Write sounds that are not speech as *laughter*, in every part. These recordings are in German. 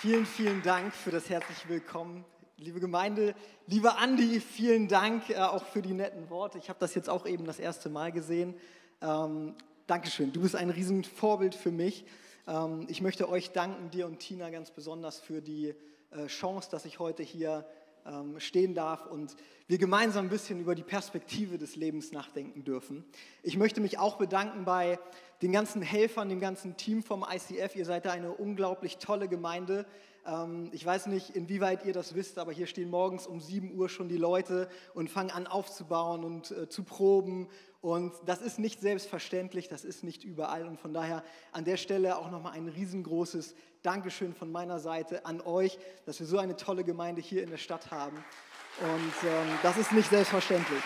Vielen, vielen Dank für das herzliche Willkommen. Liebe Gemeinde, lieber Andi, vielen Dank äh, auch für die netten Worte. Ich habe das jetzt auch eben das erste Mal gesehen. Ähm, Dankeschön, du bist ein Riesenvorbild für mich. Ähm, ich möchte euch danken, dir und Tina ganz besonders für die äh, Chance, dass ich heute hier ähm, stehen darf und wir gemeinsam ein bisschen über die Perspektive des Lebens nachdenken dürfen. Ich möchte mich auch bedanken bei den ganzen Helfern, dem ganzen Team vom ICF. Ihr seid da eine unglaublich tolle Gemeinde. Ähm, ich weiß nicht, inwieweit ihr das wisst, aber hier stehen morgens um 7 Uhr schon die Leute und fangen an aufzubauen und äh, zu proben. Und das ist nicht selbstverständlich, das ist nicht überall. Und von daher an der Stelle auch nochmal ein riesengroßes Dankeschön von meiner Seite an euch, dass wir so eine tolle Gemeinde hier in der Stadt haben. Und ähm, das ist nicht selbstverständlich.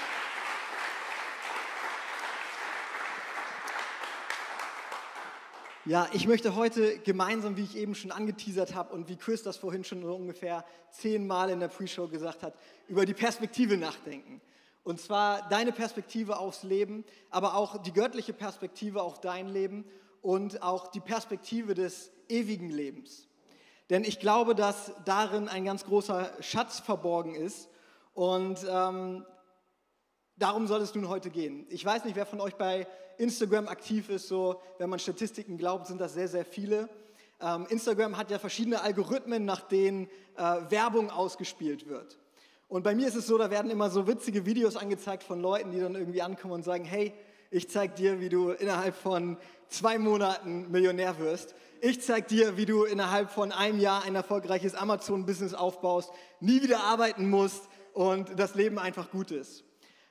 Ja, ich möchte heute gemeinsam, wie ich eben schon angeteasert habe und wie Chris das vorhin schon ungefähr zehnmal in der Pre-Show gesagt hat, über die Perspektive nachdenken. Und zwar deine Perspektive aufs Leben, aber auch die göttliche Perspektive auf dein Leben und auch die Perspektive des ewigen Lebens. Denn ich glaube, dass darin ein ganz großer Schatz verborgen ist und ähm, darum soll es nun heute gehen. Ich weiß nicht, wer von euch bei Instagram aktiv ist, so wenn man Statistiken glaubt, sind das sehr, sehr viele. Ähm, Instagram hat ja verschiedene Algorithmen, nach denen äh, Werbung ausgespielt wird. Und bei mir ist es so, da werden immer so witzige Videos angezeigt von Leuten, die dann irgendwie ankommen und sagen, hey, ich zeig dir, wie du innerhalb von zwei Monaten Millionär wirst. Ich zeig dir, wie du innerhalb von einem Jahr ein erfolgreiches Amazon-Business aufbaust, nie wieder arbeiten musst und das Leben einfach gut ist.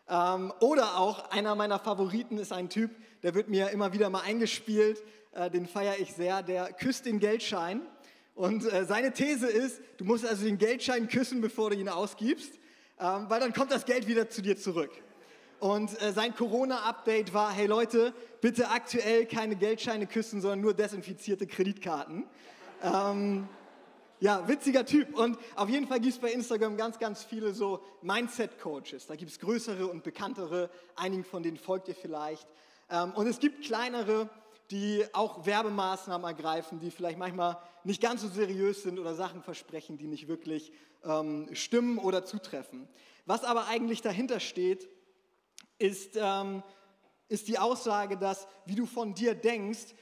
Ähm, oder auch einer meiner Favoriten ist ein Typ, der wird mir immer wieder mal eingespielt, äh, den feiere ich sehr, der küsst den Geldschein. Und äh, seine These ist, du musst also den Geldschein küssen, bevor du ihn ausgibst, ähm, weil dann kommt das Geld wieder zu dir zurück. Und äh, sein Corona-Update war, hey Leute, bitte aktuell keine Geldscheine küssen, sondern nur desinfizierte Kreditkarten. Ähm, ja, witziger Typ. Und auf jeden Fall gibt es bei Instagram ganz, ganz viele so Mindset-Coaches. Da gibt es größere und bekanntere, einigen von denen folgt ihr vielleicht. Ähm, und es gibt kleinere, die auch Werbemaßnahmen ergreifen, die vielleicht manchmal nicht ganz so seriös sind oder Sachen versprechen, die nicht wirklich ähm, stimmen oder zutreffen. Was aber eigentlich dahinter steht, ist, ähm, ist die Aussage, dass wie du von dir denkst,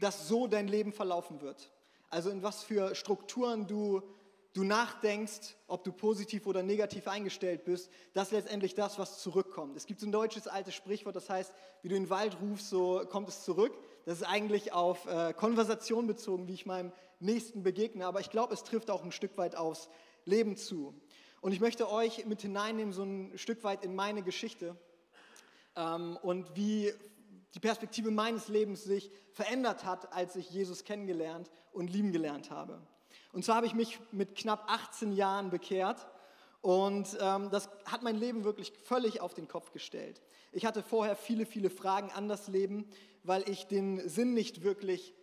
dass so dein Leben verlaufen wird. Also in was für Strukturen du, du nachdenkst, ob du positiv oder negativ eingestellt bist, das ist letztendlich das, was zurückkommt. Es gibt so ein deutsches altes Sprichwort, das heißt, wie du in den Wald rufst, so kommt es zurück. Das ist eigentlich auf äh, Konversation bezogen, wie ich meinem Nächsten begegne, aber ich glaube, es trifft auch ein Stück weit aufs Leben zu. Und ich möchte euch mit hineinnehmen, so ein Stück weit in meine Geschichte ähm, und wie die Perspektive meines Lebens sich verändert hat, als ich Jesus kennengelernt und lieben gelernt habe. Und zwar habe ich mich mit knapp 18 Jahren bekehrt und ähm, das hat mein Leben wirklich völlig auf den Kopf gestellt. Ich hatte vorher viele, viele Fragen an das Leben, weil ich den Sinn nicht wirklich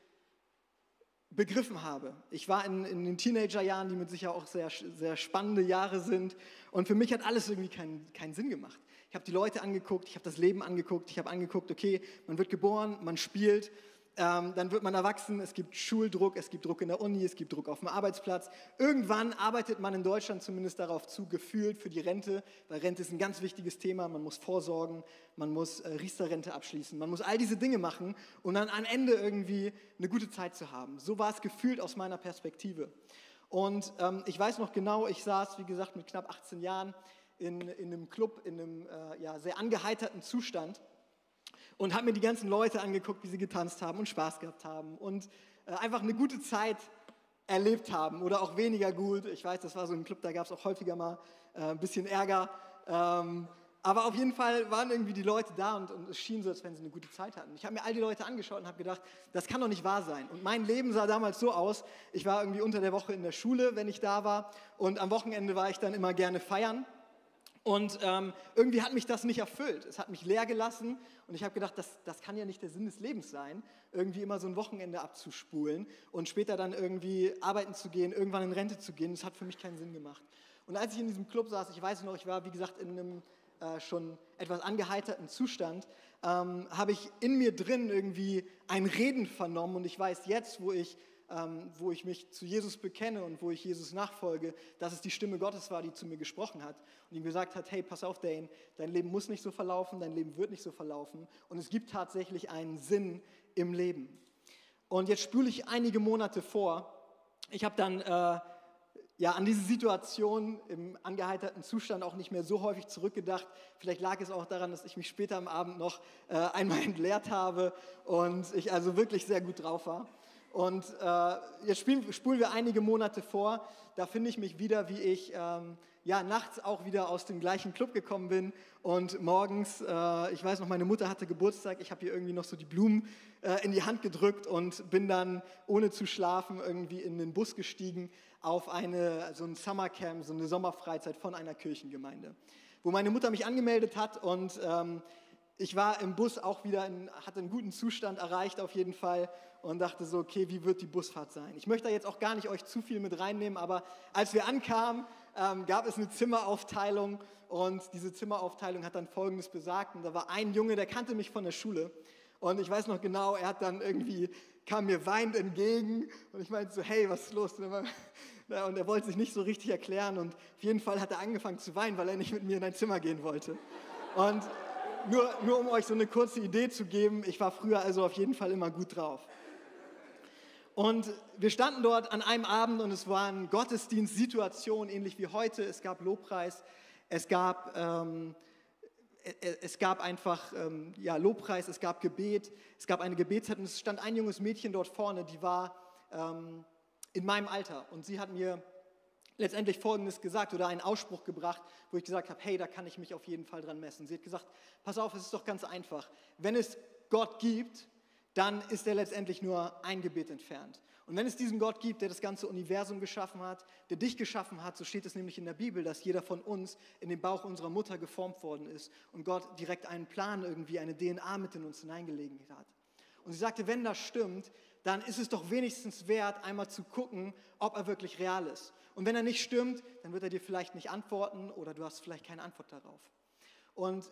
begriffen habe. Ich war in, in den Teenagerjahren, die mit sicher auch sehr, sehr spannende Jahre sind. Und für mich hat alles irgendwie keinen, keinen Sinn gemacht. Ich habe die Leute angeguckt, ich habe das Leben angeguckt, ich habe angeguckt, okay, man wird geboren, man spielt, ähm, dann wird man erwachsen, es gibt Schuldruck, es gibt Druck in der Uni, es gibt Druck auf dem Arbeitsplatz. Irgendwann arbeitet man in Deutschland zumindest darauf zu, gefühlt für die Rente, weil Rente ist ein ganz wichtiges Thema, man muss vorsorgen, man muss äh, Riester-Rente abschließen, man muss all diese Dinge machen, um dann am Ende irgendwie eine gute Zeit zu haben. So war es gefühlt aus meiner Perspektive. Und ähm, ich weiß noch genau, ich saß, wie gesagt, mit knapp 18 Jahren in, in einem Club, in einem äh, ja, sehr angeheiterten Zustand und habe mir die ganzen Leute angeguckt, wie sie getanzt haben und Spaß gehabt haben und äh, einfach eine gute Zeit erlebt haben oder auch weniger gut. Ich weiß, das war so ein Club, da gab es auch häufiger mal äh, ein bisschen Ärger. Ähm, aber auf jeden Fall waren irgendwie die Leute da und, und, es schien so, als wenn sie eine gute Zeit hatten. Ich habe mir all die Leute angeschaut und habe gedacht, das kann doch nicht wahr sein. Und mein Leben sah damals so aus, ich war irgendwie unter der Woche in der Schule, wenn ich da war. Und am Wochenende war ich dann immer gerne feiern. Und ähm, irgendwie hat mich das nicht erfüllt. Es hat mich leer gelassen und ich habe gedacht, das, das kann ja nicht der Sinn des Lebens sein, irgendwie immer so ein Wochenende abzuspulen und später dann irgendwie arbeiten zu gehen, irgendwann in Rente zu gehen. Das hat für mich keinen Sinn gemacht. Und als ich in diesem Club saß, ich weiß noch, ich war wie gesagt in einem äh, schon etwas angeheiterten Zustand, ähm, habe ich in mir drin irgendwie ein Reden vernommen und ich weiß jetzt, wo ich wo ich mich zu Jesus bekenne und wo ich Jesus nachfolge, dass es die Stimme Gottes war, die zu mir gesprochen hat und ihm gesagt hat, hey, pass auf, Dane, dein Leben muss nicht so verlaufen, dein Leben wird nicht so verlaufen und es gibt tatsächlich einen Sinn im Leben. Und jetzt spüle ich einige Monate vor. Ich habe dann äh, ja, an diese Situation im angeheiterten Zustand auch nicht mehr so häufig zurückgedacht. Vielleicht lag es auch daran, dass ich mich später am Abend noch äh, einmal *laughs* entleert habe und ich also wirklich sehr gut drauf war. Und äh, jetzt spielen, spulen wir einige Monate vor. Da finde ich mich wieder, wie ich ähm, ja, nachts auch wieder aus dem gleichen Club gekommen bin. Und morgens, äh, ich weiß noch, meine Mutter hatte Geburtstag. Ich habe ihr irgendwie noch so die Blumen äh, in die Hand gedrückt und bin dann ohne zu schlafen irgendwie in den Bus gestiegen auf eine, so ein Summercamp, so eine Sommerfreizeit von einer Kirchengemeinde, wo meine Mutter mich angemeldet hat und ähm, ich war im Bus auch wieder, in, hatte einen guten Zustand erreicht auf jeden Fall und dachte so, okay, wie wird die Busfahrt sein? Ich möchte da jetzt auch gar nicht euch zu viel mit reinnehmen, aber als wir ankamen, ähm, gab es eine Zimmeraufteilung und diese Zimmeraufteilung hat dann Folgendes besagt und da war ein Junge, der kannte mich von der Schule und ich weiß noch genau, er hat dann irgendwie, kam mir weinend entgegen und ich meinte so, hey, was ist los? Und er wollte sich nicht so richtig erklären und auf jeden Fall hat er angefangen zu weinen, weil er nicht mit mir in ein Zimmer gehen wollte. Und nur, nur um euch so eine kurze Idee zu geben, ich war früher also auf jeden Fall immer gut drauf. Und wir standen dort an einem Abend und es war eine Gottesdienstsituation, ähnlich wie heute. Es gab Lobpreis, es gab, ähm, es gab einfach ähm, ja, Lobpreis, es gab Gebet, es gab eine Gebetszeit und es stand ein junges Mädchen dort vorne, die war ähm, in meinem Alter und sie hat mir letztendlich Folgendes gesagt oder einen Ausspruch gebracht, wo ich gesagt habe, hey, da kann ich mich auf jeden Fall dran messen. Sie hat gesagt, pass auf, es ist doch ganz einfach. Wenn es Gott gibt, dann ist er letztendlich nur ein Gebet entfernt. Und wenn es diesen Gott gibt, der das ganze Universum geschaffen hat, der dich geschaffen hat, so steht es nämlich in der Bibel, dass jeder von uns in den Bauch unserer Mutter geformt worden ist und Gott direkt einen Plan irgendwie, eine DNA mit in uns hineingelegt hat. Und sie sagte, wenn das stimmt, dann ist es doch wenigstens wert, einmal zu gucken, ob er wirklich real ist. Und wenn er nicht stimmt, dann wird er dir vielleicht nicht antworten oder du hast vielleicht keine Antwort darauf. Und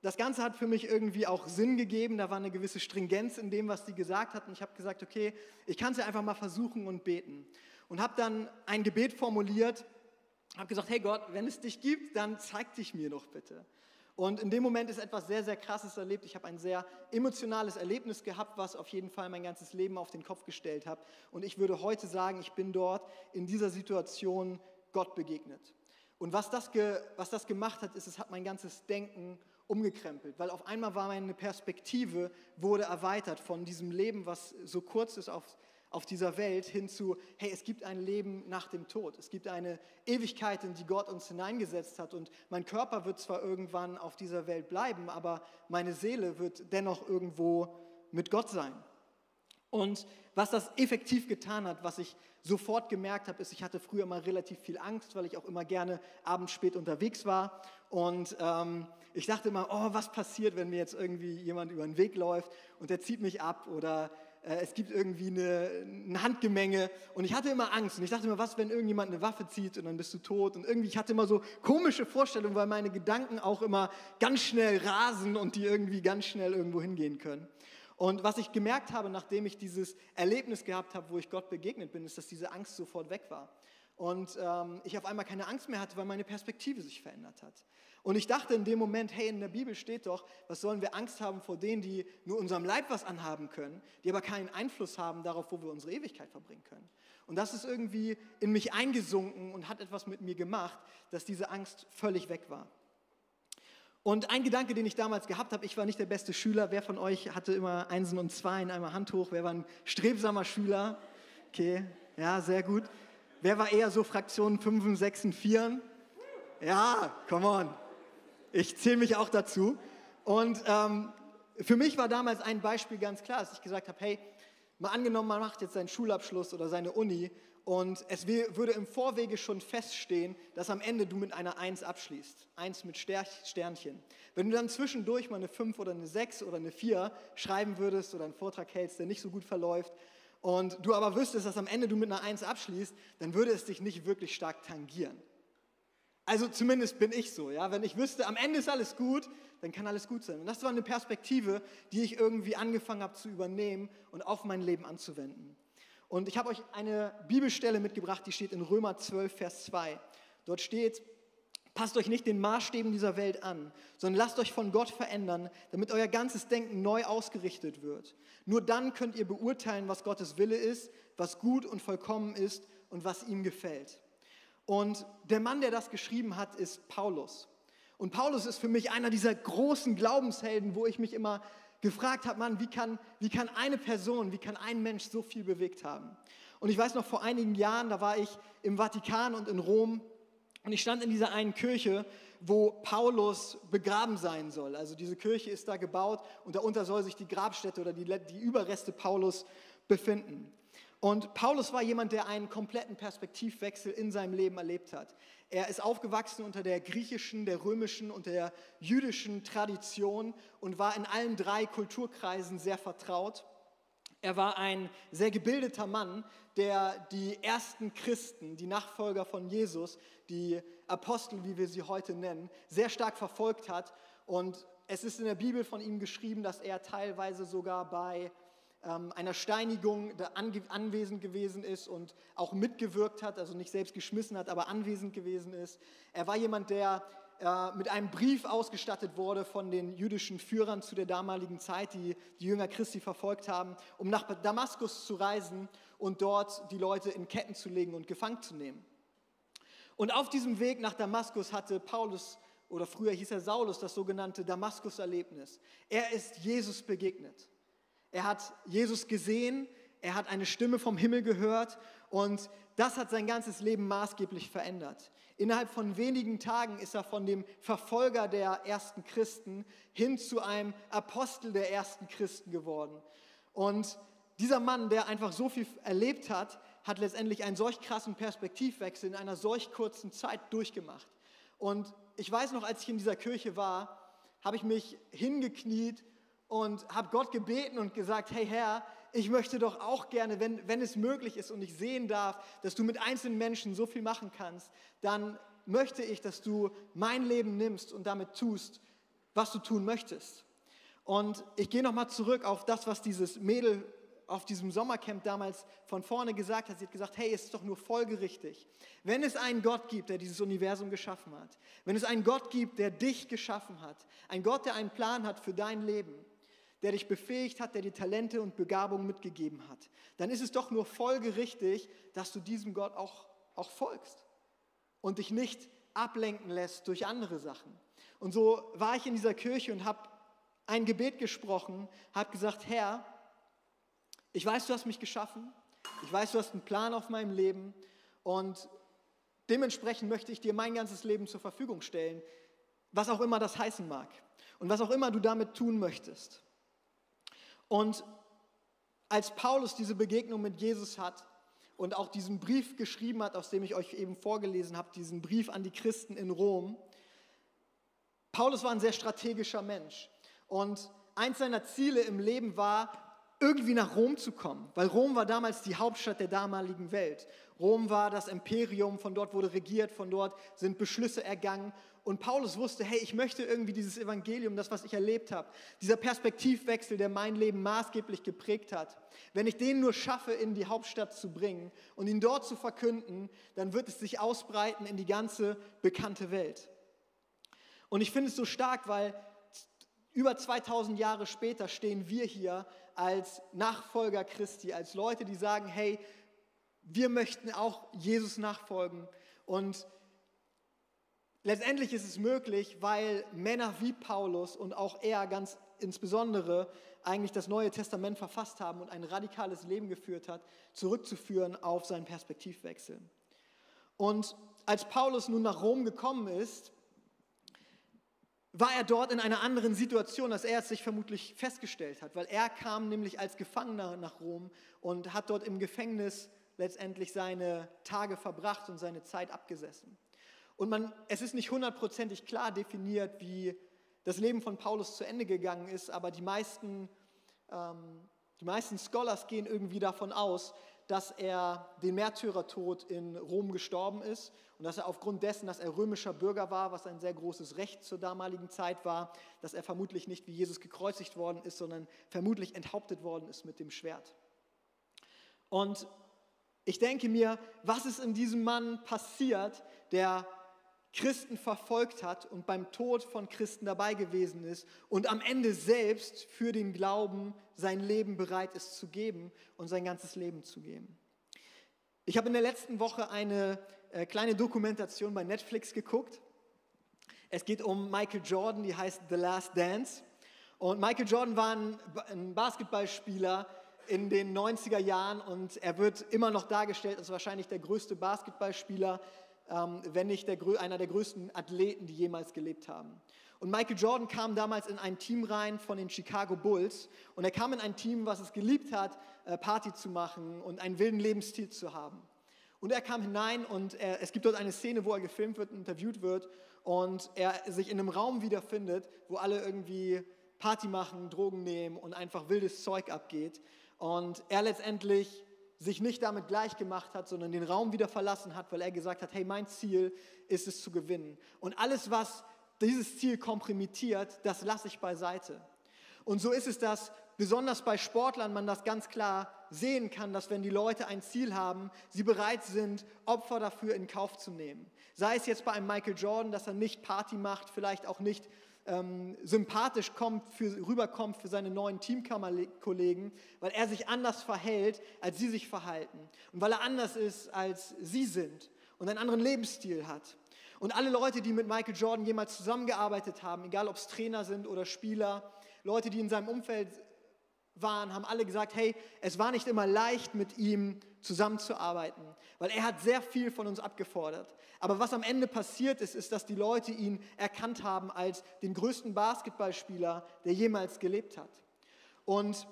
das Ganze hat für mich irgendwie auch Sinn gegeben. Da war eine gewisse Stringenz in dem, was sie gesagt hat. Und ich habe gesagt, okay, ich kann es ja einfach mal versuchen und beten. Und habe dann ein Gebet formuliert, habe gesagt, hey Gott, wenn es dich gibt, dann zeig dich mir doch bitte. Und in dem Moment ist etwas sehr, sehr Krasses erlebt. Ich habe ein sehr emotionales Erlebnis gehabt, was auf jeden Fall mein ganzes Leben auf den Kopf gestellt hat. Und ich würde heute sagen, ich bin dort in dieser Situation Gott begegnet. Und was das, was das gemacht hat, ist, es hat mein ganzes Denken umgekrempelt, weil auf einmal war meine Perspektive, wurde erweitert von diesem Leben, was so kurz ist auf, auf dieser Welt, hin zu, hey, es gibt ein Leben nach dem Tod. Es gibt eine Ewigkeit, in die Gott uns hineingesetzt hat. Und mein Körper wird zwar irgendwann auf dieser Welt bleiben, aber meine Seele wird dennoch irgendwo mit Gott sein. Und was das effektiv getan hat, was ich sofort gemerkt habe, ist, ich hatte früher mal relativ viel Angst, weil ich auch immer gerne abends spät unterwegs war. Und ähm, ich dachte immer, oh, was passiert, wenn mir jetzt irgendwie jemand über den Weg läuft und der zieht mich ab oder äh, es gibt irgendwie eine, ein Handgemenge und ich hatte immer Angst und ich dachte immer, was, wenn irgendjemand eine Waffe zieht und dann bist du tot und irgendwie, ich hatte immer so komische Vorstellungen, weil meine Gedanken auch immer ganz schnell rasen und die irgendwie ganz schnell irgendwo hingehen können. Und was ich gemerkt habe, nachdem ich dieses Erlebnis gehabt habe, wo ich Gott begegnet bin, ist, dass diese Angst sofort weg war. Und ähm, ich auf einmal keine Angst mehr hatte, weil meine Perspektive sich verändert hat. Und ich dachte in dem Moment, hey, in der Bibel steht doch, was sollen wir Angst haben vor denen, die nur unserem Leib was anhaben können, die aber keinen Einfluss haben darauf, wo wir unsere Ewigkeit verbringen können. Und das ist irgendwie in mich eingesunken und hat etwas mit mir gemacht, dass diese Angst völlig weg war. Und ein Gedanke, den ich damals gehabt habe, ich war nicht der beste Schüler. Wer von euch hatte immer Einsen und Zweien, einmal Hand hoch? Wer war ein strebsamer Schüler? Okay, ja, sehr gut. Wer war eher so Fraktionen 5, 6, 4? Ja, come on. Ich zähle mich auch dazu. Und ähm, für mich war damals ein Beispiel ganz klar, dass ich gesagt habe, hey, mal angenommen, man macht jetzt seinen Schulabschluss oder seine Uni und es würde im Vorwege schon feststehen, dass am Ende du mit einer Eins abschließt. Eins mit Sternchen. Wenn du dann zwischendurch mal eine 5 oder eine 6 oder eine 4 schreiben würdest oder einen Vortrag hältst, der nicht so gut verläuft, und du aber wüsstest, dass am Ende du mit einer Eins abschließt, dann würde es dich nicht wirklich stark tangieren. Also zumindest bin ich so, ja. Wenn ich wüsste, am Ende ist alles gut, dann kann alles gut sein. Und das war eine Perspektive, die ich irgendwie angefangen habe zu übernehmen und auf mein Leben anzuwenden. Und ich habe euch eine Bibelstelle mitgebracht, die steht in Römer 12, Vers 2. Dort steht, Passt euch nicht den Maßstäben dieser Welt an, sondern lasst euch von Gott verändern, damit euer ganzes Denken neu ausgerichtet wird. Nur dann könnt ihr beurteilen, was Gottes Wille ist, was gut und vollkommen ist und was ihm gefällt. Und der Mann, der das geschrieben hat, ist Paulus. Und Paulus ist für mich einer dieser großen Glaubenshelden, wo ich mich immer gefragt habe, Mann, wie kann, wie kann eine Person, wie kann ein Mensch so viel bewegt haben? Und ich weiß noch, vor einigen Jahren, da war ich im Vatikan und in Rom und ich stand in dieser einen Kirche, wo Paulus begraben sein soll. Also diese Kirche ist da gebaut und darunter soll sich die Grabstätte oder die, die Überreste Paulus befinden. Und Paulus war jemand, der einen kompletten Perspektivwechsel in seinem Leben erlebt hat. Er ist aufgewachsen unter der griechischen, der römischen und der jüdischen Tradition und war in allen drei Kulturkreisen sehr vertraut. Er war ein sehr gebildeter Mann, der die ersten Christen, die Nachfolger von Jesus, die Apostel, wie wir sie heute nennen, sehr stark verfolgt hat. Und es ist in der Bibel von ihm geschrieben, dass er teilweise sogar bei einer Steinigung anwesend gewesen ist und auch mitgewirkt hat, also nicht selbst geschmissen hat, aber anwesend gewesen ist. Er war jemand, der äh, mit einem Brief ausgestattet wurde von den jüdischen Führern zu der damaligen Zeit, die die Jünger Christi verfolgt haben, um nach Damaskus zu reisen und dort die Leute in Ketten zu legen und gefangen zu nehmen. Und auf diesem Weg nach Damaskus hatte Paulus, oder früher hieß er Saulus, das sogenannte Damaskus-Erlebnis. Er ist Jesus begegnet. Er hat Jesus gesehen, er hat eine Stimme vom Himmel gehört und das hat sein ganzes Leben maßgeblich verändert. Innerhalb von wenigen Tagen ist er von dem Verfolger der ersten Christen hin zu einem Apostel der ersten Christen geworden. Und dieser Mann, der einfach so viel erlebt hat, hat letztendlich einen solch krassen Perspektivwechsel in einer solch kurzen Zeit durchgemacht. Und ich weiß noch, als ich in dieser Kirche war, habe ich mich hingekniet und habe Gott gebeten und gesagt, hey Herr, ich möchte doch auch gerne, wenn, wenn es möglich ist und ich sehen darf, dass du mit einzelnen Menschen so viel machen kannst, dann möchte ich, dass du mein Leben nimmst und damit tust, was du tun möchtest. Und ich gehe nochmal zurück auf das, was dieses Mädel auf diesem Sommercamp damals von vorne gesagt hat. Sie hat gesagt, hey, es ist doch nur folgerichtig. Wenn es einen Gott gibt, der dieses Universum geschaffen hat, wenn es einen Gott gibt, der dich geschaffen hat, ein Gott, der einen Plan hat für dein Leben, der dich befähigt hat, der dir Talente und Begabungen mitgegeben hat, dann ist es doch nur folgerichtig, dass du diesem Gott auch, auch folgst und dich nicht ablenken lässt durch andere Sachen. Und so war ich in dieser Kirche und habe ein Gebet gesprochen, habe gesagt, Herr, ich weiß, du hast mich geschaffen, ich weiß, du hast einen Plan auf meinem Leben und dementsprechend möchte ich dir mein ganzes Leben zur Verfügung stellen, was auch immer das heißen mag und was auch immer du damit tun möchtest. Und als Paulus diese Begegnung mit Jesus hat und auch diesen Brief geschrieben hat, aus dem ich euch eben vorgelesen habe, diesen Brief an die Christen in Rom, Paulus war ein sehr strategischer Mensch. Und eins seiner Ziele im Leben war, irgendwie nach Rom zu kommen, weil Rom war damals die Hauptstadt der damaligen Welt. Rom war das Imperium, von dort wurde regiert, von dort sind Beschlüsse ergangen und Paulus wusste, hey, ich möchte irgendwie dieses Evangelium, das, was ich erlebt habe, dieser Perspektivwechsel, der mein Leben maßgeblich geprägt hat, wenn ich den nur schaffe, in die Hauptstadt zu bringen und ihn dort zu verkünden, dann wird es sich ausbreiten in die ganze bekannte Welt. Und ich finde es so stark, weil über 2000 Jahre später stehen wir hier als Nachfolger Christi, als Leute, die sagen, hey, wir möchten auch Jesus nachfolgen und Letztendlich ist es möglich, weil Männer wie Paulus und auch er ganz insbesondere eigentlich das Neue Testament verfasst haben und ein radikales Leben geführt hat, zurückzuführen auf seinen Perspektivwechsel. Und als Paulus nun nach Rom gekommen ist, war er dort in einer anderen Situation, als er es sich vermutlich festgestellt hat, weil er kam nämlich als Gefangener nach Rom und hat dort im Gefängnis letztendlich seine Tage verbracht und seine Zeit abgesessen. Und man, es ist nicht hundertprozentig klar definiert, wie das Leben von Paulus zu Ende gegangen ist, aber die meisten, ähm, die meisten Scholars gehen irgendwie davon aus, dass er den Märtyrertod in Rom gestorben ist und dass er aufgrund dessen, dass er römischer Bürger war, was ein sehr großes Recht zur damaligen Zeit war, dass er vermutlich nicht wie Jesus gekreuzigt worden ist, sondern vermutlich enthauptet worden ist mit dem Schwert. Und ich denke mir, was ist in diesem Mann passiert, der Christen verfolgt hat und beim Tod von Christen dabei gewesen ist und am Ende selbst für den Glauben sein Leben bereit ist zu geben und sein ganzes Leben zu geben. Ich habe in der letzten Woche eine äh, kleine Dokumentation bei Netflix geguckt. Es geht um Michael Jordan, die heißt The Last Dance. Und Michael Jordan war ein, Basketballspieler in den 90er Jahren und er wird immer noch dargestellt als wahrscheinlich der größte Basketballspieler wenn nicht der, einer der größten Athleten, die jemals gelebt haben. Und Michael Jordan kam damals in ein Team rein von den Chicago Bulls und er kam in ein Team, was es geliebt hat, äh, Party zu machen und einen wilden Lebensstil zu haben. Und er kam hinein und er, es gibt dort eine Szene, wo er gefilmt wird und interviewt wird und er sich in einem Raum wiederfindet, wo alle irgendwie Party machen, Drogen nehmen und einfach wildes Zeug abgeht. Und er letztendlich sich nicht damit gleich gemacht hat, sondern den Raum wieder verlassen hat, weil er gesagt hat, hey, mein Ziel ist es zu gewinnen. Und alles, was dieses Ziel komprimiert, das lasse ich beiseite. Und so ist es, dass besonders bei Sportlern man das ganz klar sehen kann, dass wenn die Leute ein Ziel haben, sie bereit sind, Opfer dafür in Kauf zu nehmen. Sei es jetzt bei einem Michael Jordan, dass er nicht Party macht, vielleicht auch nicht ähm, sympathisch kommt für, rüberkommt für seine neuen Teamkollegen, weil er sich anders verhält, als sie sich verhalten. Und weil er anders ist, als sie sind und einen anderen Lebensstil hat. Und alle Leute, die mit Michael Jordan jemals zusammengearbeitet haben, egal ob es Trainer sind oder Spieler, Leute, die in seinem Umfeld waren, haben alle gesagt, hey, es war nicht immer leicht, mit ihm zusammenzuarbeiten, weil er hat sehr viel von uns abgefordert. Aber was am Ende passiert ist, ist, dass die Leute ihn erkannt haben als den größten Basketballspieler, der jemals gelebt hat. Und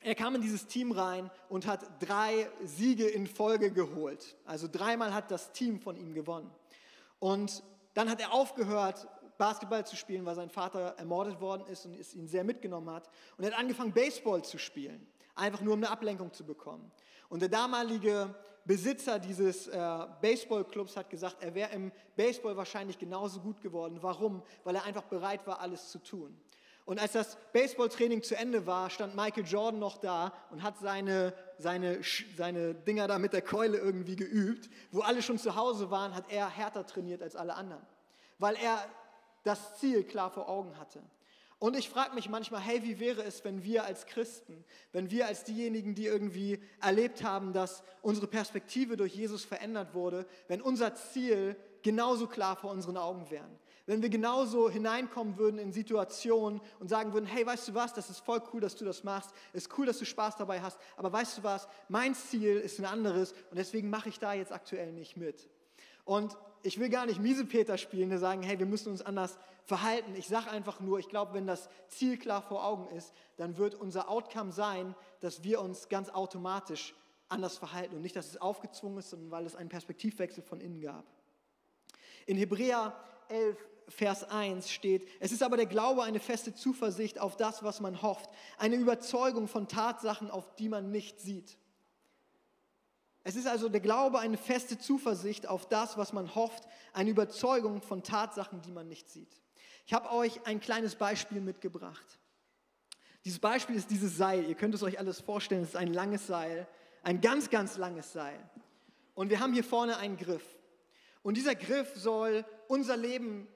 er kam in dieses Team rein und hat drei Siege in Folge geholt. Also dreimal hat das Team von ihm gewonnen. Und dann hat er aufgehört, Basketball zu spielen, weil sein Vater ermordet worden ist und es ihn sehr mitgenommen hat. Und er hat angefangen, Baseball zu spielen, einfach nur um eine Ablenkung zu bekommen. Und der damalige Besitzer dieses äh, Baseballclubs hat gesagt, er wäre im Baseball wahrscheinlich genauso gut geworden. Warum? Weil er einfach bereit war, alles zu tun. Und als das Baseballtraining zu Ende war, stand Michael Jordan noch da und hat seine, seine, seine Dinger da mit der Keule irgendwie geübt. Wo alle schon zu Hause waren, hat er härter trainiert als alle anderen. Weil er das Ziel klar vor Augen hatte. Und ich frage mich manchmal, hey, wie wäre es, wenn wir als Christen, wenn wir als diejenigen, die irgendwie erlebt haben, dass unsere Perspektive durch Jesus verändert wurde, wenn unser Ziel genauso klar vor unseren Augen wäre? Wenn wir genauso hineinkommen würden in Situationen und sagen würden, hey, weißt du was, das ist voll cool, dass du das machst, ist cool, dass du Spaß dabei hast, aber weißt du was, mein Ziel ist ein anderes und deswegen mache ich da jetzt aktuell nicht mit. Und ich will gar nicht Miesepeter spielen, der sagen, hey, wir müssen uns anders verhalten. Ich sage einfach nur, ich glaube, wenn das Ziel klar vor Augen ist, dann wird unser Outcome sein, dass wir uns ganz automatisch anders verhalten und nicht, dass es aufgezwungen ist, sondern weil es einen Perspektivwechsel von innen gab. In Hebräer 11, Vers 1 steht, es ist aber der Glaube eine feste Zuversicht auf das, was man hofft, eine Überzeugung von Tatsachen, auf die man nicht sieht. Es ist also der Glaube eine feste Zuversicht auf das, was man hofft, eine Überzeugung von Tatsachen, die man nicht sieht. Ich habe euch ein kleines Beispiel mitgebracht. Dieses Beispiel ist dieses Seil. Ihr könnt es euch alles vorstellen. Es ist ein langes Seil, ein ganz, ganz langes Seil. Und wir haben hier vorne einen Griff. Und dieser Griff soll unser Leben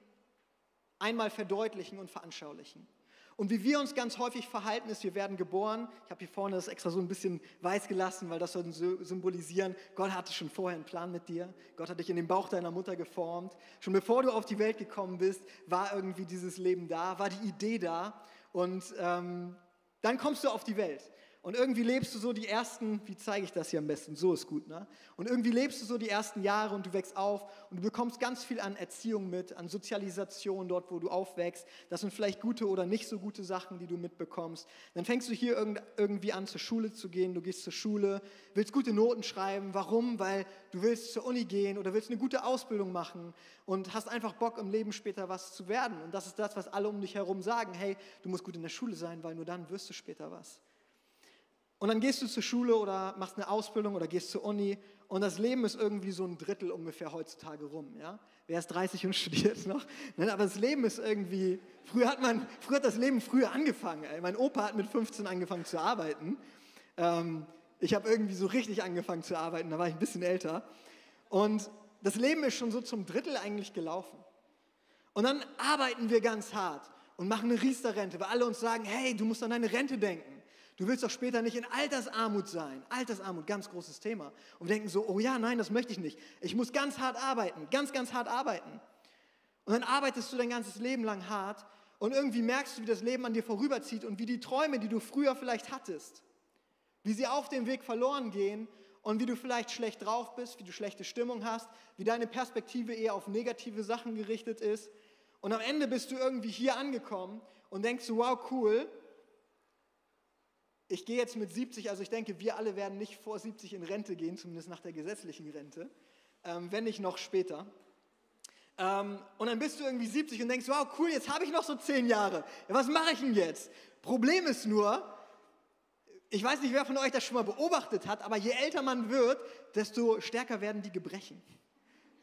einmal verdeutlichen und veranschaulichen. Und wie wir uns ganz häufig verhalten, ist, wir werden geboren. Ich habe hier vorne das extra so ein bisschen weiß gelassen, weil das soll symbolisieren, Gott hatte schon vorher einen Plan mit dir. Gott hat dich in den Bauch deiner Mutter geformt. Schon bevor du auf die Welt gekommen bist, war irgendwie dieses Leben da, war die Idee da. Und ähm, dann kommst du auf die Welt. Und irgendwie lebst du so die ersten, wie zeige ich das hier am besten? So ist gut, ne? Und irgendwie lebst du so die ersten Jahre und du wächst auf und du bekommst ganz viel an Erziehung mit, an Sozialisation dort, wo du aufwächst. Das sind vielleicht gute oder nicht so gute Sachen, die du mitbekommst. Dann fängst du hier irgendwie an, zur Schule zu gehen. Du gehst zur Schule, willst gute Noten schreiben. Warum? Weil du willst zur Uni gehen oder willst eine gute Ausbildung machen und hast einfach Bock im Leben später was zu werden. Und das ist das, was alle um dich herum sagen. Hey, du musst gut in der Schule sein, weil nur dann wirst du später was. Und dann gehst du zur Schule oder machst eine Ausbildung oder gehst zur Uni und das Leben ist irgendwie so ein Drittel ungefähr heutzutage rum. Ja? Wer ist 30 und *laughs* studiert noch? Aber das Leben ist irgendwie, früher hat, man, früher hat das Leben früher angefangen. Ey. Mein Opa hat mit 15 angefangen zu arbeiten. Ähm, Ich habe irgendwie so richtig angefangen zu arbeiten, da war ich ein bisschen älter. Und das Leben ist schon so zum Drittel eigentlich gelaufen. Und dann arbeiten wir ganz hart und machen eine Riester-Rente, weil alle uns sagen, hey, du musst an deine Rente denken. Du willst doch später nicht in Altersarmut sein. Altersarmut, ganz großes Thema. Und denken so, oh ja, nein, das möchte ich nicht. Ich muss ganz hart arbeiten, ganz, ganz hart arbeiten. Und dann arbeitest du dein ganzes Leben lang hart und irgendwie merkst du, wie das Leben an dir vorüberzieht und wie die Träume, die du früher vielleicht hattest, wie sie auf dem Weg verloren gehen und wie du vielleicht schlecht drauf bist, wie du schlechte Stimmung hast, wie deine Perspektive eher auf negative Sachen gerichtet ist. Und am Ende bist du irgendwie hier angekommen und denkst wow, cool, ich gehe jetzt mit 70, also ich denke, wir alle werden nicht vor 70 in Rente gehen, zumindest nach der gesetzlichen Rente, ähm, wenn nicht noch später. Ähm, und dann bist du irgendwie 70 und denkst, wow, cool, jetzt habe ich noch so 10 Jahre. Ja, was mache ich denn jetzt? Problem ist nur, ich weiß nicht, wer von euch das schon mal beobachtet hat, aber je älter man wird, desto stärker werden die Gebrechen.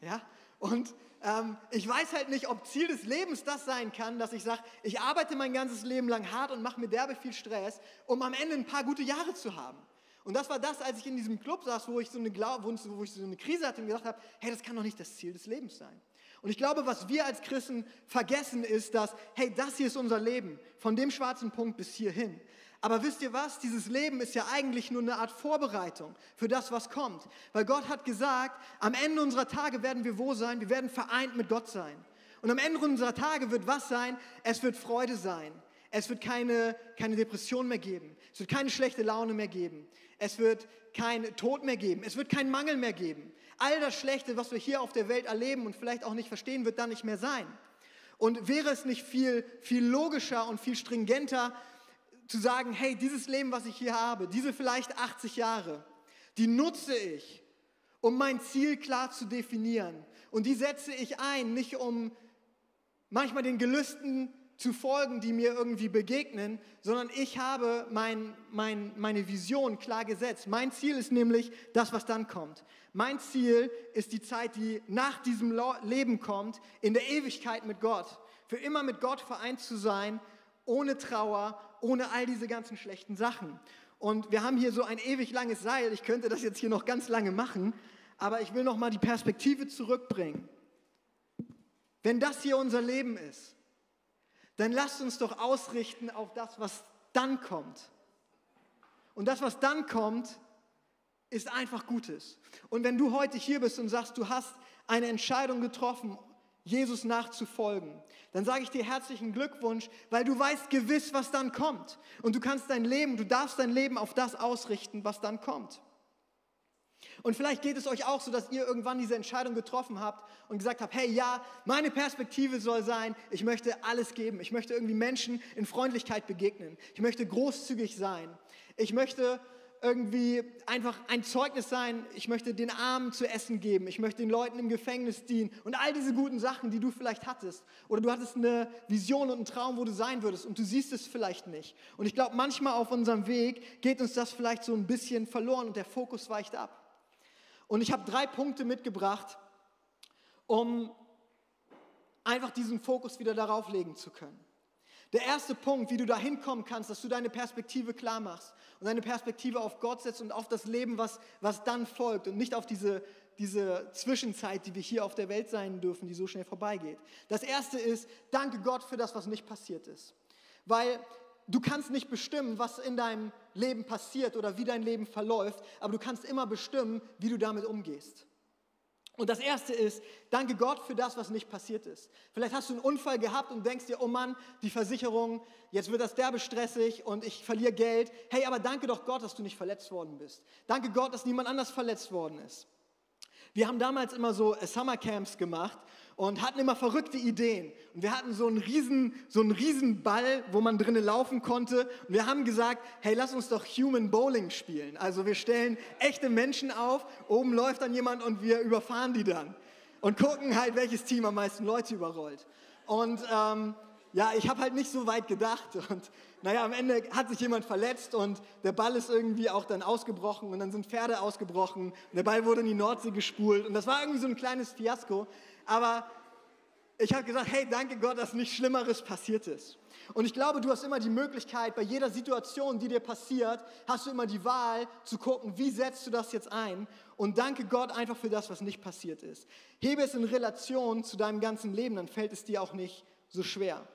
Ja? Und ähm, ich weiß halt nicht, ob Ziel des Lebens das sein kann, dass ich sage, ich arbeite mein ganzes Leben lang hart und mache mir derbe viel Stress, um am Ende ein paar gute Jahre zu haben. Und das war das, als ich in diesem Club saß, wo ich so eine, wo ich so eine Krise hatte und gedacht habe, hey, das kann doch nicht das Ziel des Lebens sein. Und ich glaube, was wir als Christen vergessen, ist, dass, hey, das hier ist unser Leben, von dem schwarzen Punkt bis hierhin. Aber wisst ihr was? Dieses Leben ist ja eigentlich nur eine Art Vorbereitung für das, was kommt. Weil Gott hat gesagt, am Ende unserer Tage werden wir wo sein? Wir werden vereint mit Gott sein. Und am Ende unserer Tage wird was sein? Es wird Freude sein. Es wird keine, keine Depression mehr geben. Es wird keine schlechte Laune mehr geben. Es wird kein Tod mehr geben. Es wird keinen Mangel mehr geben. All das Schlechte, was wir hier auf der Welt erleben und vielleicht auch nicht verstehen, wird dann nicht mehr sein. Und wäre es nicht viel, viel logischer und viel stringenter zu sagen, hey, dieses Leben, was ich hier habe, diese vielleicht 80 Jahre, die nutze ich, um mein Ziel klar zu definieren. Und die setze ich ein, nicht um manchmal den Gelüsten zu folgen, die mir irgendwie begegnen, sondern ich habe mein, mein, meine Vision klar gesetzt. Mein Ziel ist nämlich das, was dann kommt. Mein Ziel ist die Zeit, die nach diesem Leben kommt, in der Ewigkeit mit Gott. Für immer mit Gott vereint zu sein, ohne Trauer, ohne all diese ganzen schlechten Sachen. Und wir haben hier so ein ewig langes Seil. Ich könnte das jetzt hier noch ganz lange machen, aber ich will noch mal die Perspektive zurückbringen. Wenn das hier unser Leben ist, dann lasst uns doch ausrichten auf das, was dann kommt. Und das, was dann kommt, ist einfach Gutes. Und wenn du heute hier bist und sagst, du hast eine Entscheidung getroffen, Jesus nachzufolgen, dann sage ich dir herzlichen Glückwunsch, weil du weißt gewiss, was dann kommt. Und du kannst dein Leben, du darfst dein Leben auf das ausrichten, was dann kommt. Und vielleicht geht es euch auch so, dass ihr irgendwann diese Entscheidung getroffen habt und gesagt habt, hey ja, meine Perspektive soll sein, ich möchte alles geben. Ich möchte irgendwie Menschen in Freundlichkeit begegnen. Ich möchte großzügig sein. Ich möchte irgendwie einfach ein Zeugnis sein. Ich möchte den Armen zu essen geben. Ich möchte den Leuten im Gefängnis dienen. Und all diese guten Sachen, die du vielleicht hattest. Oder du hattest eine Vision und einen Traum, wo du sein würdest und du siehst es vielleicht nicht. Und ich glaube, manchmal auf unserem Weg geht uns das vielleicht so ein bisschen verloren und der Fokus weicht ab. Und ich habe drei Punkte mitgebracht, um einfach diesen Fokus wieder darauf legen zu können. Der erste Punkt, wie du da hinkommen kannst, dass du deine Perspektive klar machst und deine Perspektive auf Gott setzt und auf das Leben, was, was dann folgt und nicht auf diese, diese Zwischenzeit, die wir hier auf der Welt sein dürfen, die so schnell vorbeigeht. Das erste ist, danke Gott für das, was nicht passiert ist. Weil du kannst nicht bestimmen, was in deinem Leben passiert oder wie dein Leben verläuft, aber du kannst immer bestimmen, wie du damit umgehst. Und das erste ist, danke Gott für das, was nicht passiert ist. Vielleicht hast du einen Unfall gehabt und denkst dir, oh Mann, die Versicherung, jetzt wird das derbe stressig und ich verliere Geld. Hey, aber danke doch Gott, dass du nicht verletzt worden bist. Danke Gott, dass niemand anders verletzt worden ist. Wir haben damals immer so Summercamps gemacht und hatten immer verrückte Ideen. Und wir hatten so einen riesen, so einen riesen Ball, wo man drinnen laufen konnte. Und wir haben gesagt, hey, lass uns doch Human Bowling spielen. Also wir stellen echte Menschen auf, oben läuft dann jemand und wir überfahren die dann. Und gucken halt, welches Team am meisten Leute überrollt. Und ähm, ja, ich habe halt nicht so weit gedacht. Und naja, am Ende hat sich jemand verletzt und der Ball ist irgendwie auch dann ausgebrochen und dann sind Pferde ausgebrochen und der Ball wurde in die Nordsee gespult und das war irgendwie so ein kleines Fiasko. Aber ich habe gesagt, hey, danke Gott, dass nichts Schlimmeres passiert ist. Und ich glaube, du hast immer die Möglichkeit, bei jeder Situation, die dir passiert, hast du immer die Wahl zu gucken, wie setzt du das jetzt ein? Und danke Gott einfach für das, was nicht passiert ist. Hebe es in Relation zu deinem ganzen Leben, dann fällt es dir auch nicht so schwer.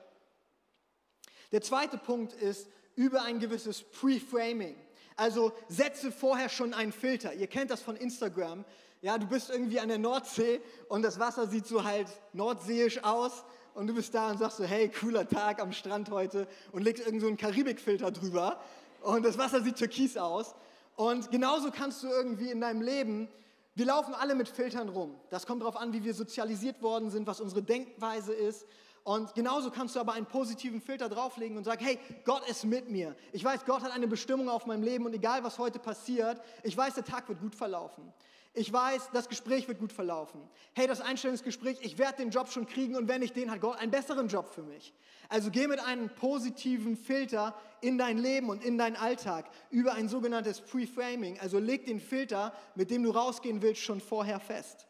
Der zweite Punkt ist, über ein gewisses Pre-Framing. Also setze vorher schon einen Filter. Ihr kennt das von Instagram. Ja, du bist irgendwie an der Nordsee und das Wasser sieht so halt nordseeisch aus und du bist da und sagst so, hey, cooler Tag am Strand heute und legst irgend so einen Karibikfilter drüber und das Wasser sieht türkis aus. Und genauso kannst du irgendwie in deinem Leben, wir laufen alle mit Filtern rum. Das kommt darauf an, wie wir sozialisiert worden sind, was unsere Denkweise ist. Und genauso kannst du aber einen positiven Filter drauflegen und sagen, hey, Gott ist mit mir. Ich weiß, Gott hat eine Bestimmung auf meinem Leben und egal was heute passiert, ich weiß, der Tag wird gut verlaufen. Ich weiß, das Gespräch wird gut verlaufen. Hey, das Einstellungsgespräch, ich werde den Job schon kriegen und wenn nicht den, hat Gott einen besseren Job für mich. Also geh mit einem positiven Filter in dein Leben und in deinen Alltag über ein sogenanntes Preframing. Also leg den Filter, mit dem du rausgehen willst, schon vorher fest.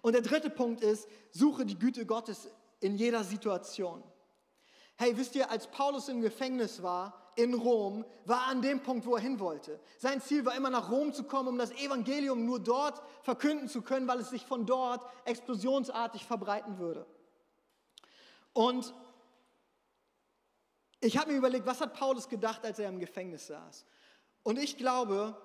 Und der dritte Punkt ist, suche die Güte Gottes in jeder Situation. Hey, wisst ihr, als Paulus im Gefängnis war, in Rom, war an dem Punkt, wo er hin wollte. Sein Ziel war immer nach Rom zu kommen, um das Evangelium nur dort verkünden zu können, weil es sich von dort explosionsartig verbreiten würde. Und ich habe mir überlegt, was hat Paulus gedacht, als er im Gefängnis saß? Und ich glaube,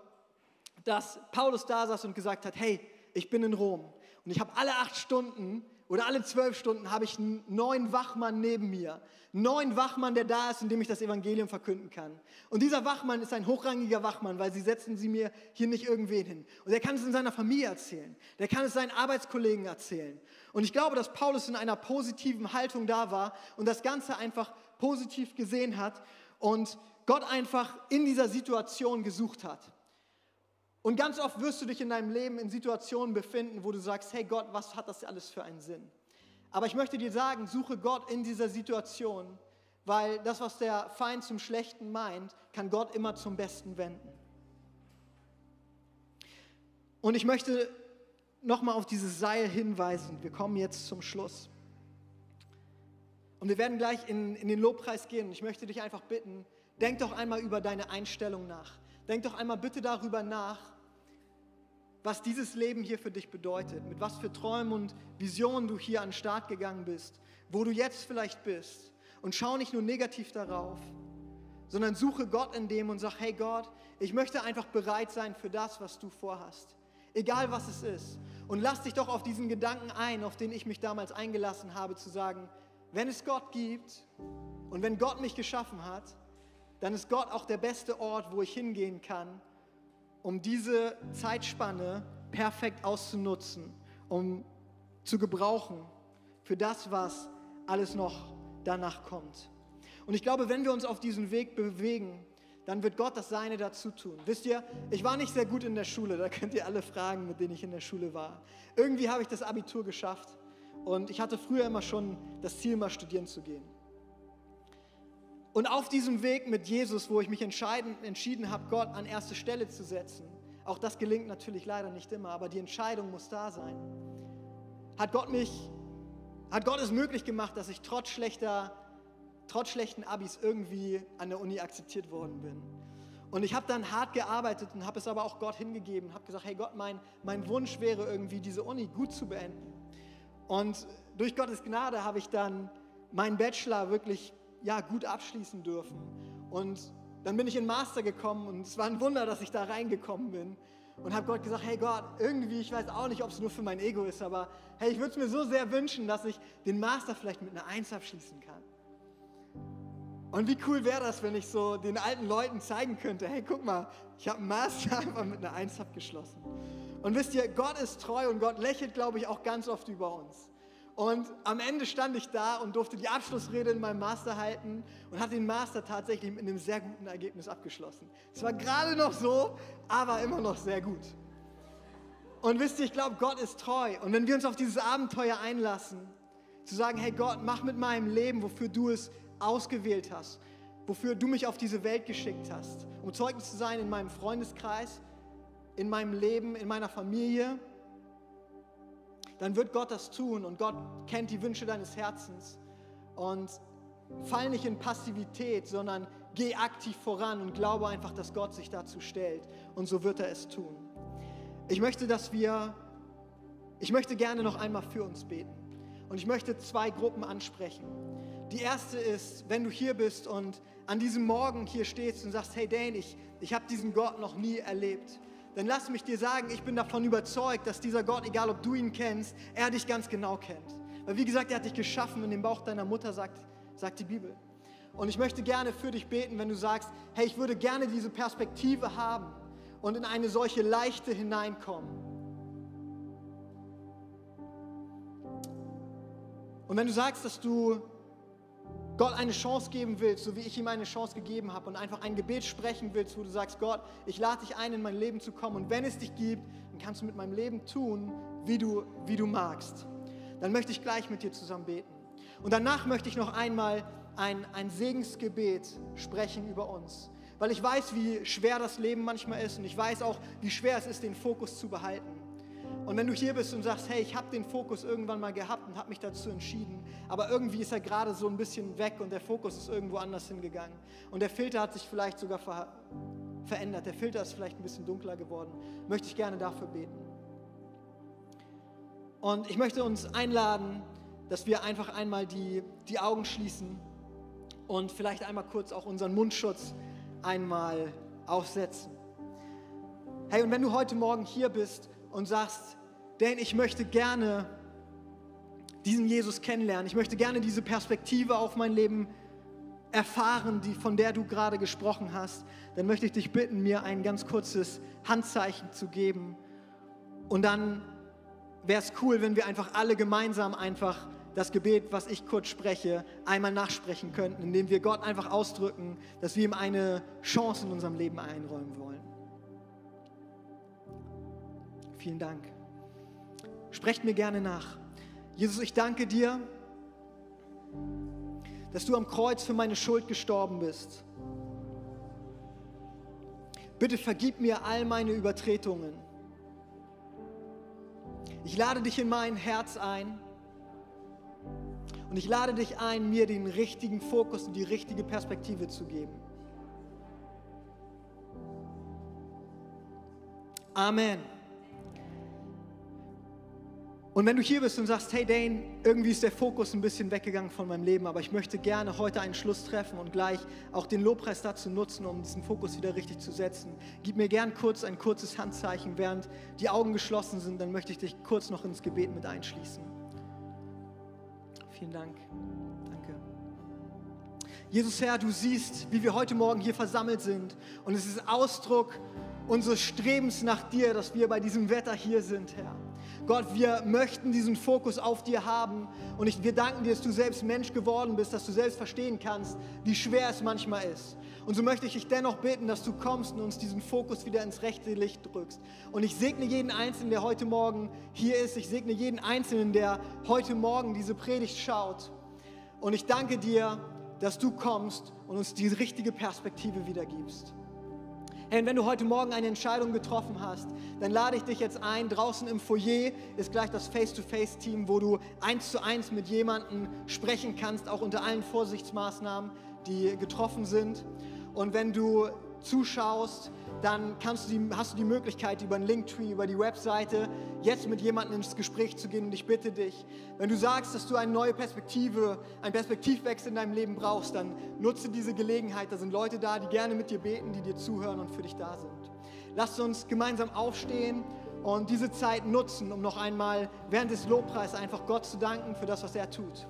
dass Paulus da saß und gesagt hat, hey, ich bin in Rom und ich habe alle acht Stunden oder alle zwölf Stunden habe ich einen neuen Wachmann neben mir. Einen neuen Wachmann, der da ist, in dem ich das Evangelium verkünden kann. Und dieser Wachmann ist ein hochrangiger Wachmann, weil sie setzen sie mir hier nicht irgendwen hin. Und er kann es in seiner Familie erzählen. Der kann es seinen Arbeitskollegen erzählen. Und ich glaube, dass Paulus in einer positiven Haltung da war und das Ganze einfach positiv gesehen hat und Gott einfach in dieser Situation gesucht hat. Und ganz oft wirst du dich in deinem Leben in Situationen befinden, wo du sagst, hey Gott, was hat das alles für einen Sinn? Aber ich möchte dir sagen, suche Gott in dieser Situation, weil das, was der Feind zum Schlechten meint, kann Gott immer zum Besten wenden. Und ich möchte nochmal auf dieses Seil hinweisen. Wir kommen jetzt zum Schluss. Und wir werden gleich in, in den Lobpreis gehen. Ich möchte dich einfach bitten, denk doch einmal über deine Einstellung nach. Denk doch einmal bitte darüber nach, was dieses Leben hier für dich bedeutet, mit was für Träumen und Visionen du hier an den Start gegangen bist, wo du jetzt vielleicht bist. Und schau nicht nur negativ darauf, sondern suche Gott in dem und sag, hey Gott, ich möchte einfach bereit sein für das, was du vorhast. Egal was es ist. Und lass dich doch auf diesen Gedanken ein, auf den ich mich damals eingelassen habe, zu sagen, wenn es Gott gibt und wenn Gott mich geschaffen hat, dann ist Gott auch der beste Ort, wo ich hingehen kann, um diese Zeitspanne perfekt auszunutzen, um zu gebrauchen für das, was alles noch danach kommt. Und ich glaube, wenn wir uns auf diesen Weg bewegen, dann wird Gott das Seine dazu tun. Wisst ihr, ich war nicht sehr gut in der Schule, da könnt ihr alle fragen, mit denen ich in der Schule war. Irgendwie habe ich das Abitur geschafft und ich hatte früher immer schon das Ziel, mal studieren zu gehen. Und auf diesem Weg mit Jesus, wo ich mich entschieden habe, Gott an erste Stelle zu setzen, auch das gelingt natürlich leider nicht immer, aber die Entscheidung muss da sein, hat Gott mich, hat Gott es möglich gemacht, dass ich trotz schlechter, trotz schlechten Abis irgendwie an der Uni akzeptiert worden bin. Und ich habe dann hart gearbeitet und habe es aber auch Gott hingegeben, habe gesagt, hey Gott, mein, mein Wunsch wäre irgendwie, diese Uni gut zu beenden. Und durch Gottes Gnade habe ich dann meinen Bachelor wirklich ja, gut abschließen dürfen. Und dann bin ich in Master gekommen und es war ein Wunder, dass ich da reingekommen bin. Und habe Gott gesagt, hey Gott, irgendwie, ich weiß auch nicht, ob es nur für mein Ego ist, aber hey, ich würde es mir so sehr wünschen, dass ich den Master vielleicht mit einer Eins abschließen kann. Und wie cool wäre das, wenn ich so den alten Leuten zeigen könnte, hey, guck mal, ich habe einen Master *laughs* einfach mit einer Eins abgeschlossen. Und wisst ihr, Gott ist treu und Gott lächelt, glaube ich, auch ganz oft über uns. Und am Ende stand ich da und durfte die Abschlussrede in meinem Master halten und hatte den Master tatsächlich mit einem sehr guten Ergebnis abgeschlossen. Es war gerade noch so, aber immer noch sehr gut. Und wisst ihr, ich glaube, Gott ist treu. Und wenn wir uns auf dieses Abenteuer einlassen, zu sagen, hey Gott, mach mit meinem Leben, wofür du es ausgewählt hast, wofür du mich auf diese Welt geschickt hast, um Zeugnis zu sein in meinem Freundeskreis, in meinem Leben, in meiner Familie, dann wird Gott das tun und Gott kennt die Wünsche deines Herzens. Und fall nicht in Passivität, sondern geh aktiv voran und glaube einfach, dass Gott sich dazu stellt. Und so wird er es tun. Ich möchte, dass wir, ich möchte gerne noch einmal für uns beten. Und ich möchte zwei Gruppen ansprechen. Die erste ist, wenn du hier bist und an diesem Morgen hier stehst und sagst, hey Dane, ich, ich habe diesen Gott noch nie erlebt. Dann lass mich dir sagen, ich bin davon überzeugt, dass dieser Gott, egal ob du ihn kennst, er dich ganz genau kennt. Weil wie gesagt, er hat dich geschaffen in dem Bauch deiner Mutter, sagt, sagt die Bibel. Und ich möchte gerne für dich beten, wenn du sagst, hey, ich würde gerne diese Perspektive haben und in eine solche Leichte hineinkommen. Und wenn du sagst, dass du Gott eine Chance geben willst, so wie ich ihm eine Chance gegeben habe und einfach ein Gebet sprechen willst, wo du sagst, Gott, ich lade dich ein, in mein Leben zu kommen und wenn es dich gibt, dann kannst du mit meinem Leben tun, wie du, wie du magst. Dann möchte ich gleich mit dir zusammen beten. Und danach möchte ich noch einmal ein, ein Segensgebet sprechen über uns. Weil ich weiß, wie schwer das Leben manchmal ist und ich weiß auch, wie schwer es ist, den Fokus zu behalten. Und wenn du hier bist und sagst, hey, ich habe den Fokus irgendwann mal gehabt und habe mich dazu entschieden, aber irgendwie ist er gerade so ein bisschen weg und der Fokus ist irgendwo anders hingegangen. Und der Filter hat sich vielleicht sogar ver verändert, der Filter ist vielleicht ein bisschen dunkler geworden, möchte ich gerne dafür beten. Und ich möchte uns einladen, dass wir einfach einmal die, die Augen schließen und vielleicht einmal kurz auch unseren Mundschutz einmal aufsetzen. Hey, und wenn du heute Morgen hier bist und sagst, denn ich möchte gerne diesen Jesus kennenlernen, ich möchte gerne diese Perspektive auf mein Leben erfahren, die, von der du gerade gesprochen hast, dann möchte ich dich bitten, mir ein ganz kurzes Handzeichen zu geben. Und dann wäre es cool, wenn wir einfach alle gemeinsam einfach das Gebet, was ich kurz spreche, einmal nachsprechen könnten, indem wir Gott einfach ausdrücken, dass wir ihm eine Chance in unserem Leben einräumen wollen. Vielen Dank. Sprecht mir gerne nach. Jesus, ich danke dir, dass du am Kreuz für meine Schuld gestorben bist. Bitte vergib mir all meine Übertretungen. Ich lade dich in mein Herz ein und ich lade dich ein, mir den richtigen Fokus und die richtige Perspektive zu geben. Amen. Und wenn du hier bist und sagst, hey Dane, irgendwie ist der Fokus ein bisschen weggegangen von meinem Leben, aber ich möchte gerne heute einen Schluss treffen und gleich auch den Lobpreis dazu nutzen, um diesen Fokus wieder richtig zu setzen. Gib mir gern kurz ein kurzes Handzeichen, während die Augen geschlossen sind, dann möchte ich dich kurz noch ins Gebet mit einschließen. Vielen Dank. Danke. Jesus Herr, du siehst, wie wir heute Morgen hier versammelt sind und es ist Ausdruck unseres Strebens nach dir, dass wir bei diesem Wetter hier sind, Herr. Gott, wir möchten diesen Fokus auf dir haben und ich, wir danken dir, dass du selbst Mensch geworden bist, dass du selbst verstehen kannst, wie schwer es manchmal ist. Und so möchte ich dich dennoch bitten, dass du kommst und uns diesen Fokus wieder ins rechte Licht drückst. Und ich segne jeden Einzelnen, der heute Morgen hier ist. Ich segne jeden Einzelnen, der heute Morgen diese Predigt schaut. Und ich danke dir, dass du kommst und uns die richtige Perspektive wiedergibst. Hey, wenn du heute Morgen eine Entscheidung getroffen hast, dann lade ich dich jetzt ein. Draußen im Foyer ist gleich das Face-to-Face-Team, wo du eins zu eins mit jemandem sprechen kannst, auch unter allen Vorsichtsmaßnahmen, die getroffen sind. Und wenn du zuschaust, dann kannst du die, hast du die Möglichkeit, über einen Linktree, über die Webseite, jetzt mit jemandem ins Gespräch zu gehen. Und ich bitte dich, wenn du sagst, dass du eine neue Perspektive, einen Perspektivwechsel in deinem Leben brauchst, dann nutze diese Gelegenheit. Da sind Leute da, die gerne mit dir beten, die dir zuhören und für dich da sind. Lasst uns gemeinsam aufstehen und diese Zeit nutzen, um noch einmal während des Lobpreises einfach Gott zu danken für das, was er tut.